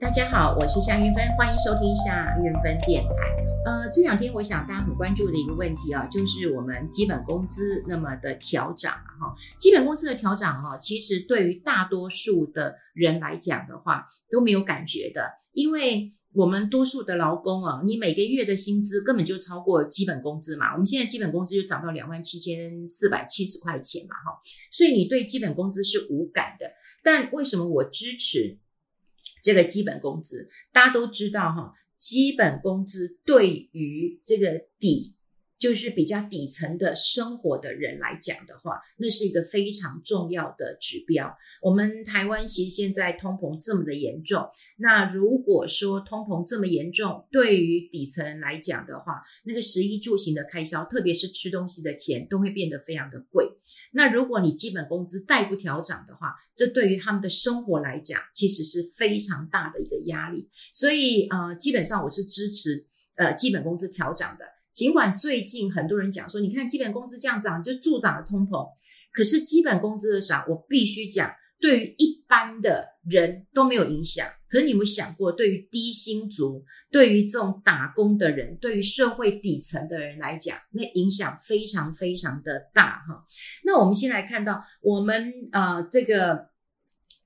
大家好，我是夏云芬，欢迎收听夏云芬电台。呃，这两天我想大家很关注的一个问题啊，就是我们基本工资那么的调涨，哈，基本工资的调涨哈，其实对于大多数的人来讲的话都没有感觉的，因为我们多数的劳工啊，你每个月的薪资根本就超过基本工资嘛，我们现在基本工资就涨到两万七千四百七十块钱嘛，哈，所以你对基本工资是无感的。但为什么我支持？这个基本工资，大家都知道哈，基本工资对于这个底。就是比较底层的生活的人来讲的话，那是一个非常重要的指标。我们台湾其实现在通膨这么的严重，那如果说通膨这么严重，对于底层来讲的话，那个食衣住行的开销，特别是吃东西的钱，都会变得非常的贵。那如果你基本工资再不调涨的话，这对于他们的生活来讲，其实是非常大的一个压力。所以呃，基本上我是支持呃基本工资调涨的。尽管最近很多人讲说，你看基本工资这样涨，就助长了通膨。可是基本工资的涨，我必须讲，对于一般的人都没有影响。可是你有没有想过，对于低薪族，对于这种打工的人，对于社会底层的人来讲，那影响非常非常的大哈。那我们先来看到我们呃这个。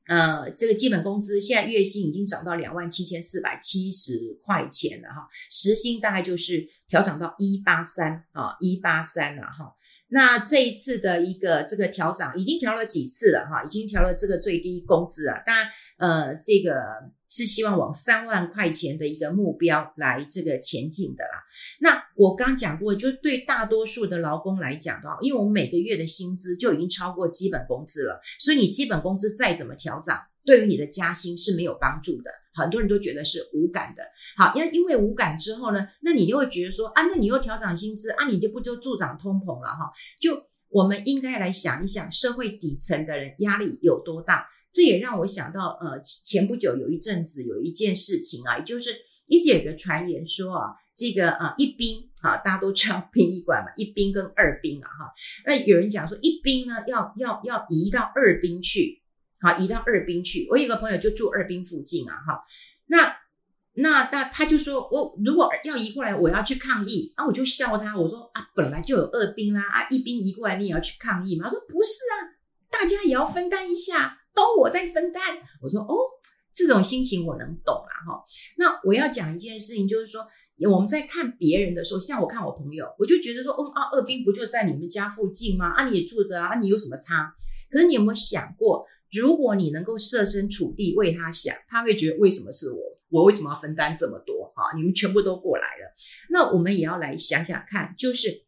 呃，这个基本工资现在月薪已经涨到两万七千四百七十块钱了哈，时薪大概就是调涨到一八三啊，一八三了哈。那这一次的一个这个调涨已经调了几次了哈，已经调了这个最低工资啊，当然呃，这个。是希望往三万块钱的一个目标来这个前进的啦。那我刚讲过，就对大多数的劳工来讲的话，因为我们每个月的薪资就已经超过基本工资了，所以你基本工资再怎么调涨，对于你的加薪是没有帮助的。很多人都觉得是无感的。好，因因为无感之后呢，那你就会觉得说啊，那你又调涨薪资啊，你就不就助长通膨了哈？就我们应该来想一想，社会底层的人压力有多大。这也让我想到，呃，前不久有一阵子有一件事情啊，就是一直有个传言说啊，这个呃一兵啊，大家都知道殡仪馆嘛，一兵跟二兵啊哈，那有人讲说一兵呢要要要移到二兵去，好，移到二兵去。我有个朋友就住二兵附近啊哈，那那那他就说我如果要移过来，我要去抗议啊，我就笑他，我说啊本来就有二兵啦，啊一兵移过来你也要去抗议吗？他说不是啊，大家也要分担一下。都我在分担，我说哦，这种心情我能懂啦哈。那我要讲一件事情，就是说我们在看别人的时候，像我看我朋友，我就觉得说，哦啊，二兵不就在你们家附近吗？啊，你也住的啊，你有什么差？可是你有没有想过，如果你能够设身处地为他想，他会觉得为什么是我？我为什么要分担这么多？哈，你们全部都过来了，那我们也要来想想看，就是。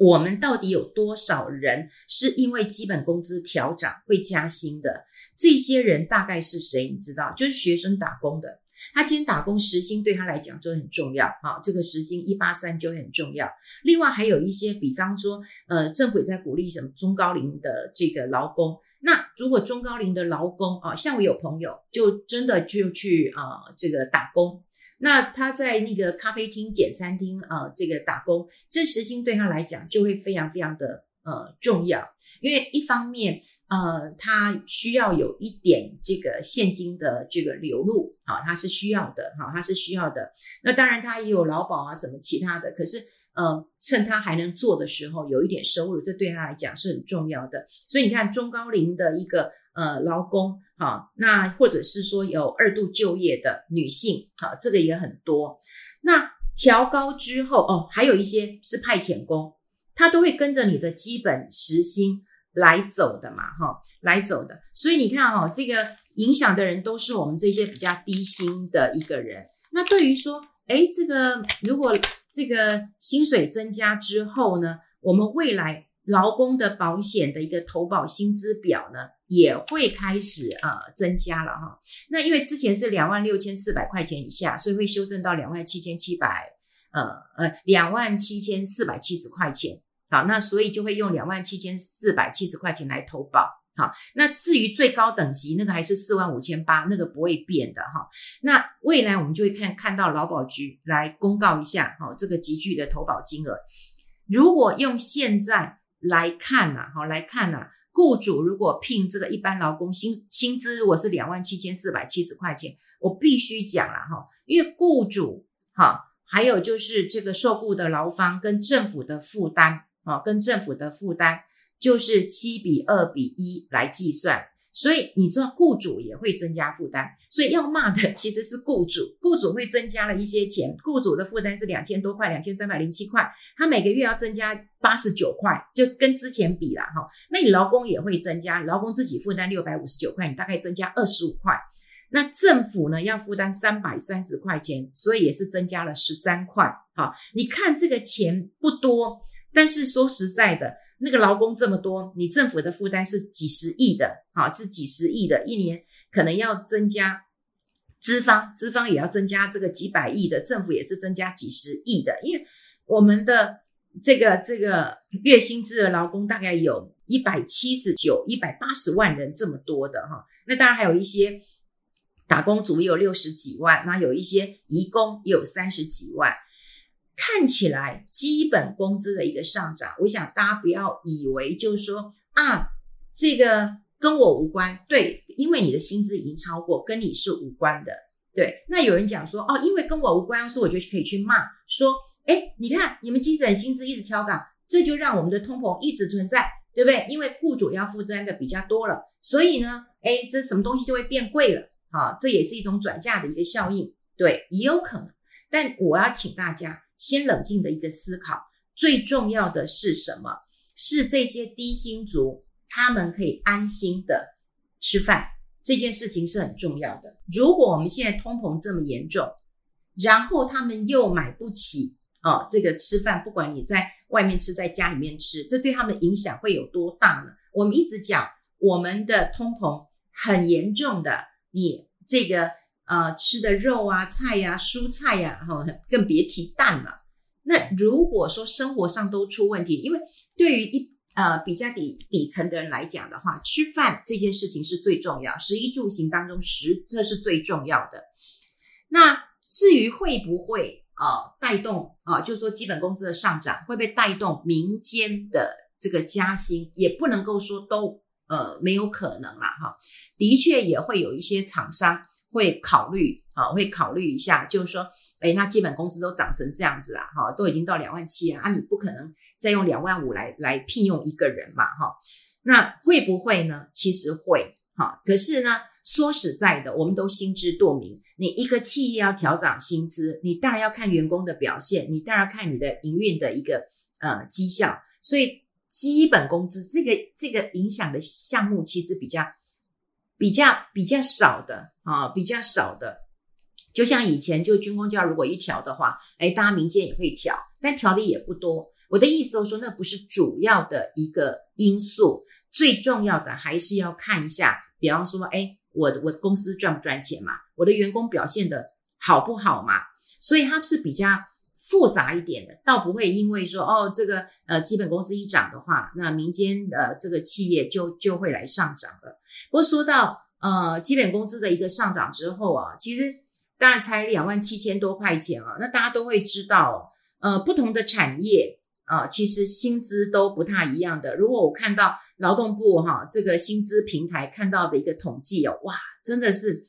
我们到底有多少人是因为基本工资调涨会加薪的？这些人大概是谁？你知道，就是学生打工的。他今天打工时薪对他来讲就很重要啊，这个时薪一八三就很重要。另外还有一些，比方说，呃，政府也在鼓励什么中高龄的这个劳工。那如果中高龄的劳工啊，像我有朋友就真的就去啊这个打工。那他在那个咖啡厅、简餐厅啊、这个打工，这时薪对他来讲就会非常非常的呃重要，因为一方面呃他需要有一点这个现金的这个流入，好，他是需要的，好，他是需要的。那当然他也有劳保啊什么其他的，可是呃趁他还能做的时候有一点收入，这对他来讲是很重要的。所以你看中高龄的一个。呃，劳工好，那或者是说有二度就业的女性，好，这个也很多。那调高之后，哦，还有一些是派遣工，他都会跟着你的基本时薪来走的嘛，哈，来走的。所以你看，哈，这个影响的人都是我们这些比较低薪的一个人。那对于说，诶，这个如果这个薪水增加之后呢，我们未来劳工的保险的一个投保薪资表呢，也会开始呃增加了哈，那因为之前是两万六千四百块钱以下，所以会修正到两万七千七百呃呃两万七千四百七十块钱，好，那所以就会用两万七千四百七十块钱来投保，好，那至于最高等级那个还是四万五千八，那个不会变的哈，那未来我们就会看看到劳保局来公告一下哈，这个集聚的投保金额，如果用现在来看呐，好来看呐。雇主如果聘这个一般劳工薪薪资如果是两万七千四百七十块钱，我必须讲了哈，因为雇主哈，还有就是这个受雇的劳方跟政府的负担啊，跟政府的负担就是七比二比一来计算。所以你知道，雇主也会增加负担，所以要骂的其实是雇主，雇主会增加了一些钱，雇主的负担是两千多块，两千三百零七块，他每个月要增加八十九块，就跟之前比了哈。那你劳工也会增加，劳工自己负担六百五十九块，你大概增加二十五块。那政府呢要负担三百三十块钱，所以也是增加了十三块。好，你看这个钱不多，但是说实在的。那个劳工这么多，你政府的负担是几十亿的，好，是几十亿的，一年可能要增加资方，资方也要增加这个几百亿的，政府也是增加几十亿的，因为我们的这个这个月薪资的劳工大概有一百七十九、一百八十万人这么多的哈，那当然还有一些打工族有六十几万，那有一些移工也有三十几万。看起来基本工资的一个上涨，我想大家不要以为就是说啊，这个跟我无关。对，因为你的薪资已经超过，跟你是无关的。对，那有人讲说哦，因为跟我无关，所以我就可以去骂说，哎，你看你们基本薪资一直调涨，这就让我们的通膨一直存在，对不对？因为雇主要负担的比较多了，所以呢，哎，这什么东西就会变贵了啊，这也是一种转嫁的一个效应。对，也有可能，但我要请大家。先冷静的一个思考，最重要的是什么？是这些低薪族，他们可以安心的吃饭，这件事情是很重要的。如果我们现在通膨这么严重，然后他们又买不起哦，这个吃饭，不管你在外面吃，在家里面吃，这对他们影响会有多大呢？我们一直讲，我们的通膨很严重的，你这个。呃，吃的肉啊、菜呀、啊、蔬菜呀、啊，哈，更别提蛋了。那如果说生活上都出问题，因为对于一呃比较底底层的人来讲的话，吃饭这件事情是最重要，食衣住行当中食这是最重要的。那至于会不会啊、带动啊、就是说基本工资的上涨会不会带动民间的这个加薪，也不能够说都呃没有可能啦，哈。的确也会有一些厂商。会考虑啊，会考虑一下，就是说，哎，那基本工资都涨成这样子了，哈，都已经到两万七了啊，你不可能再用两万五来来聘用一个人嘛，哈，那会不会呢？其实会，哈，可是呢，说实在的，我们都心知肚明，你一个企业要调涨薪资，你当然要看员工的表现，你当然要看你的营运的一个呃绩效，所以基本工资这个这个影响的项目其实比较。比较比较少的啊，比较少的，就像以前就军公教如果一调的话，哎，大家民间也会调，但调的也不多。我的意思是说，那不是主要的一个因素，最重要的还是要看一下，比方说，哎，我的我的公司赚不赚钱嘛，我的员工表现的好不好嘛，所以它是比较复杂一点的，倒不会因为说哦，这个呃基本工资一涨的话，那民间的这个企业就就会来上涨了。不过说到呃基本工资的一个上涨之后啊，其实当然才两万七千多块钱啊，那大家都会知道，呃不同的产业啊，其实薪资都不太一样的。如果我看到劳动部哈、这个薪资平台看到的一个统计哦，哇，真的是，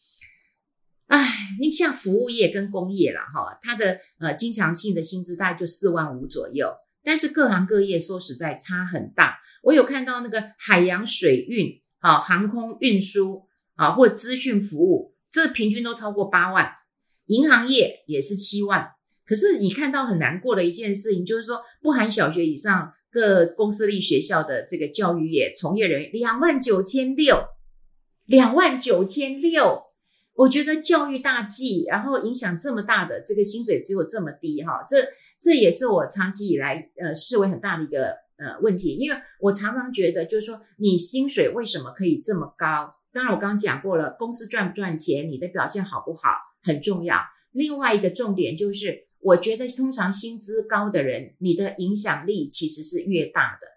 哎，你像服务业跟工业啦哈，它的呃经常性的薪资大概就四万五左右，但是各行各业说实在差很大。我有看到那个海洋水运。啊，航空运输啊，或者资讯服务，这平均都超过八万。银行业也是七万。可是你看到很难过的一件事情，就是说不含小学以上各公私立学校的这个教育业从业人员两万九千六，两万九千六。我觉得教育大计，然后影响这么大的这个薪水只有这么低哈，这这也是我长期以来呃视为很大的一个。呃，问题，因为我常常觉得，就是说，你薪水为什么可以这么高？当然，我刚刚讲过了，公司赚不赚钱，你的表现好不好很重要。另外一个重点就是，我觉得通常薪资高的人，你的影响力其实是越大的。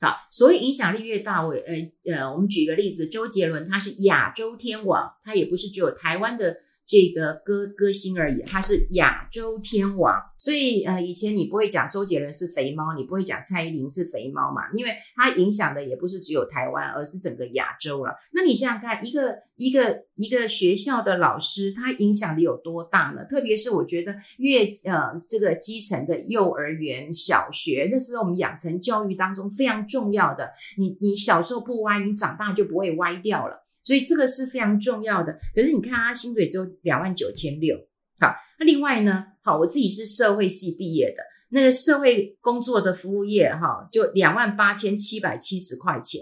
好，所以影响力越大，我呃呃，我们举个例子，周杰伦他是亚洲天王，他也不是只有台湾的这个歌歌星而已，他是亚洲天王。所以呃，以前你不会讲周杰伦是肥猫，你不会讲蔡依林是肥猫嘛？因为他影响的也不是只有台湾，而是整个亚洲了。那你想想看，一个一个一个学校的老师，他影响的有多大呢？特别是我觉得越呃这个基层的幼儿园、小学，那是我们养成教育当中非常重要的。你你小时候不歪，你长大就不会歪掉了。所以这个是非常重要的。可是你看他薪水只有两万九千六，好，那另外呢，好，我自己是社会系毕业的，那个社会工作的服务业，哈，就两万八千七百七十块钱，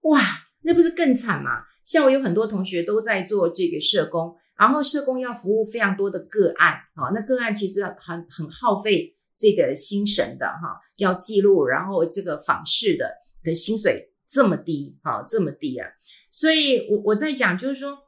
哇，那不是更惨吗？像我有很多同学都在做这个社工，然后社工要服务非常多的个案，啊，那个案其实很很耗费这个心神的，哈，要记录，然后这个访视的的薪水这么低，哈，这么低啊。所以，我我在想，就是说，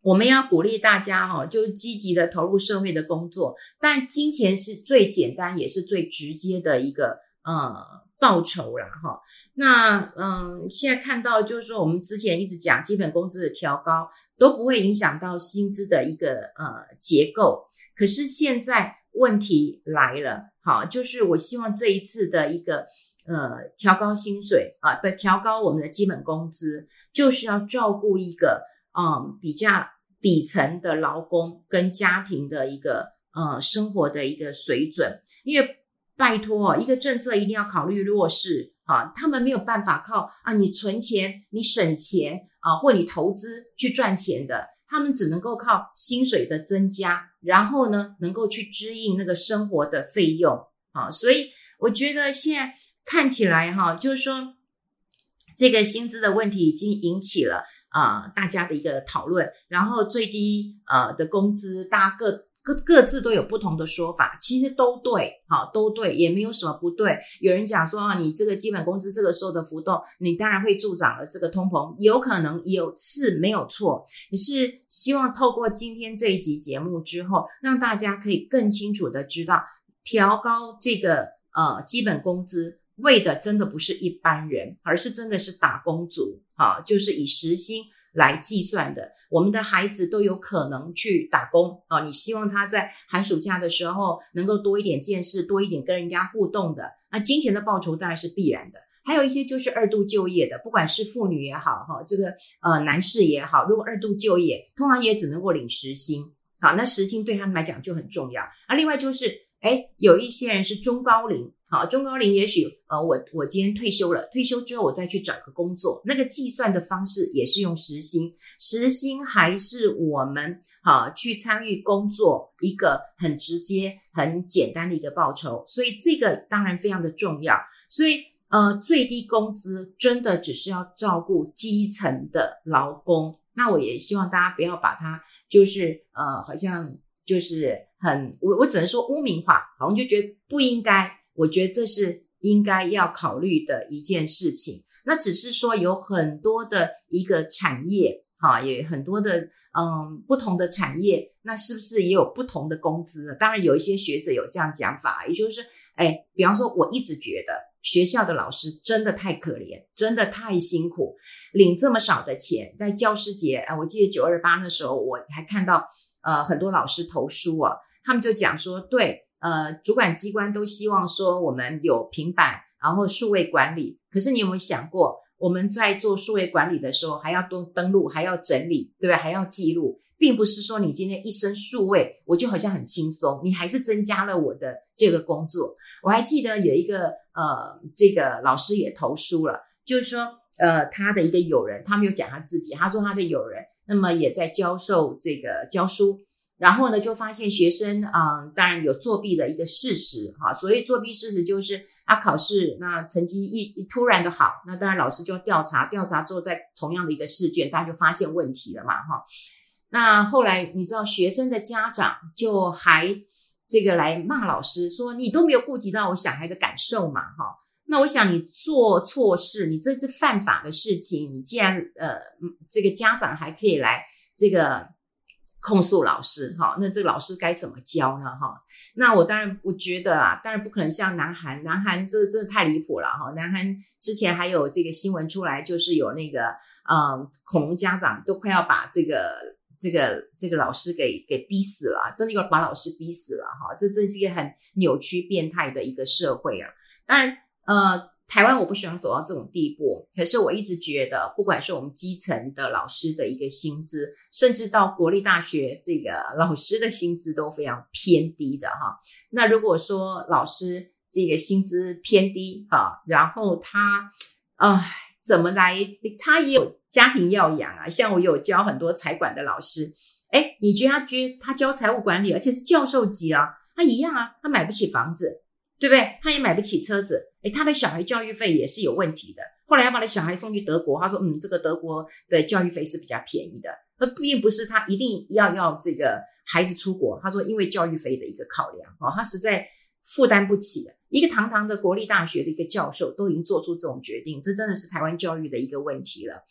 我们要鼓励大家哈，就积极的投入社会的工作。但金钱是最简单也是最直接的一个呃报酬了哈。那嗯，现在看到就是说，我们之前一直讲基本工资的调高都不会影响到薪资的一个呃结构。可是现在问题来了，好，就是我希望这一次的一个。呃，调高薪水啊，不调高我们的基本工资，就是要照顾一个嗯比较底层的劳工跟家庭的一个呃生活的一个水准。因为拜托，一个政策一定要考虑弱势啊，他们没有办法靠啊你存钱、你省钱啊或你投资去赚钱的，他们只能够靠薪水的增加，然后呢能够去支应那个生活的费用啊。所以我觉得现在。看起来哈，就是说这个薪资的问题已经引起了啊、大家的一个讨论，然后最低呃的工资，大家各各各自都有不同的说法，其实都对，好都对，也没有什么不对。有人讲说啊，你这个基本工资这个时候的浮动，你当然会助长了这个通膨，有可能有是没有错。你是希望透过今天这一集节目之后，让大家可以更清楚的知道，调高这个呃基本工资。为的真的不是一般人，而是真的是打工族，啊，就是以时薪来计算的。我们的孩子都有可能去打工，啊，你希望他在寒暑假的时候能够多一点见识，多一点跟人家互动的。那金钱的报酬当然是必然的。还有一些就是二度就业的，不管是妇女也好，哈，这个呃男士也好，如果二度就业，通常也只能够领时薪，好，那时薪对他们来讲就很重要。啊，另外就是。哎，有一些人是中高龄，好，中高龄也许呃，我我今天退休了，退休之后我再去找个工作，那个计算的方式也是用时薪，时薪还是我们好去参与工作一个很直接、很简单的一个报酬，所以这个当然非常的重要。所以呃，最低工资真的只是要照顾基层的劳工，那我也希望大家不要把它就是呃，好像。就是很我我只能说污名化，好像就觉得不应该。我觉得这是应该要考虑的一件事情。那只是说有很多的一个产业，哈，也很多的嗯不同的产业，那是不是也有不同的工资？当然有一些学者有这样讲法，也就是哎，比方说我一直觉得学校的老师真的太可怜，真的太辛苦，领这么少的钱，在教师节啊，我记得九二八那时候我还看到。呃，很多老师投书啊，他们就讲说，对，呃，主管机关都希望说我们有平板，然后数位管理。可是你有没有想过，我们在做数位管理的时候，还要多登录，还要整理，对吧？还要记录，并不是说你今天一身数位，我就好像很轻松，你还是增加了我的这个工作。我还记得有一个呃，这个老师也投书了，就是说，呃，他的一个友人，他没有讲他自己，他说他的友人。那么也在教授这个教书，然后呢，就发现学生啊、嗯，当然有作弊的一个事实哈。所谓作弊事实就是他考试那成绩一一突然的好，那当然老师就调查，调查之后在同样的一个试卷，大家就发现问题了嘛哈。那后来你知道学生的家长就还这个来骂老师说，你都没有顾及到我小孩的感受嘛哈。那我想你做错事，你这是犯法的事情，你既然呃，这个家长还可以来这个控诉老师哈，那这个老师该怎么教呢哈？那我当然不觉得啊，当然不可能像南韩，南韩这真的太离谱了哈。南韩之前还有这个新闻出来，就是有那个嗯，恐龙家长都快要把这个这个这个老师给给逼死了，真的要把老师逼死了哈！这真是一个很扭曲、变态的一个社会啊。当然，呃，台湾我不希望走到这种地步，可是我一直觉得，不管是我们基层的老师的一个薪资，甚至到国立大学这个老师的薪资都非常偏低的哈。那如果说老师这个薪资偏低哈，然后他啊、怎么来？他也有。家庭要养啊，像我有教很多财管的老师，诶，你觉得他觉得他教财务管理，而且是教授级啊，他一样啊，他买不起房子，对不对？他也买不起车子，诶，他的小孩教育费也是有问题的。后来要把他小孩送去德国，他说，嗯，这个德国的教育费是比较便宜的，而并不是他一定要要这个孩子出国，他说因为教育费的一个考量，哦，他实在负担不起。一个堂堂的国立大学的一个教授都已经做出这种决定，这真的是台湾教育的一个问题了。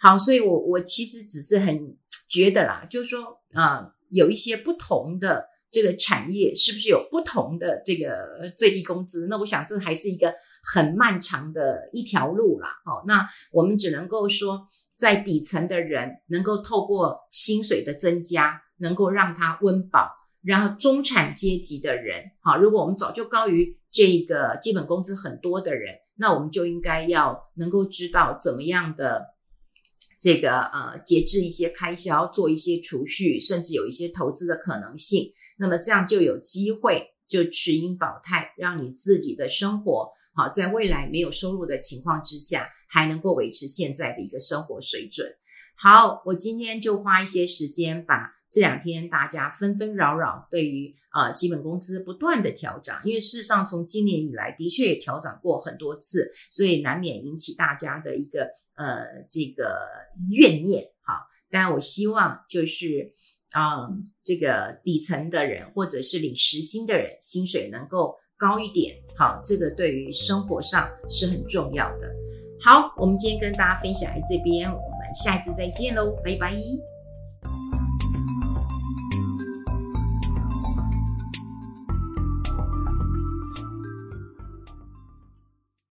好，所以我我其实只是很觉得啦，就是说啊、有一些不同的这个产业，是不是有不同的这个最低工资？那我想这还是一个很漫长的一条路啦。好，那我们只能够说，在底层的人能够透过薪水的增加，能够让他温饱，然后中产阶级的人，好，如果我们早就高于。这个基本工资很多的人，那我们就应该要能够知道怎么样的这个呃节制一些开销，做一些储蓄，甚至有一些投资的可能性。那么这样就有机会就持盈保泰，让你自己的生活好，在未来没有收入的情况之下，还能够维持现在的一个生活水准。好，我今天就花一些时间把。这两天大家纷纷扰扰，对于呃基本工资不断的调涨，因为事实上从今年以来的确也调涨过很多次，所以难免引起大家的一个呃这个怨念哈。但我希望就是啊、这个底层的人或者是领时薪的人薪水能够高一点，好，这个对于生活上是很重要的。好，我们今天跟大家分享在这边，我们下一次再见喽，拜拜。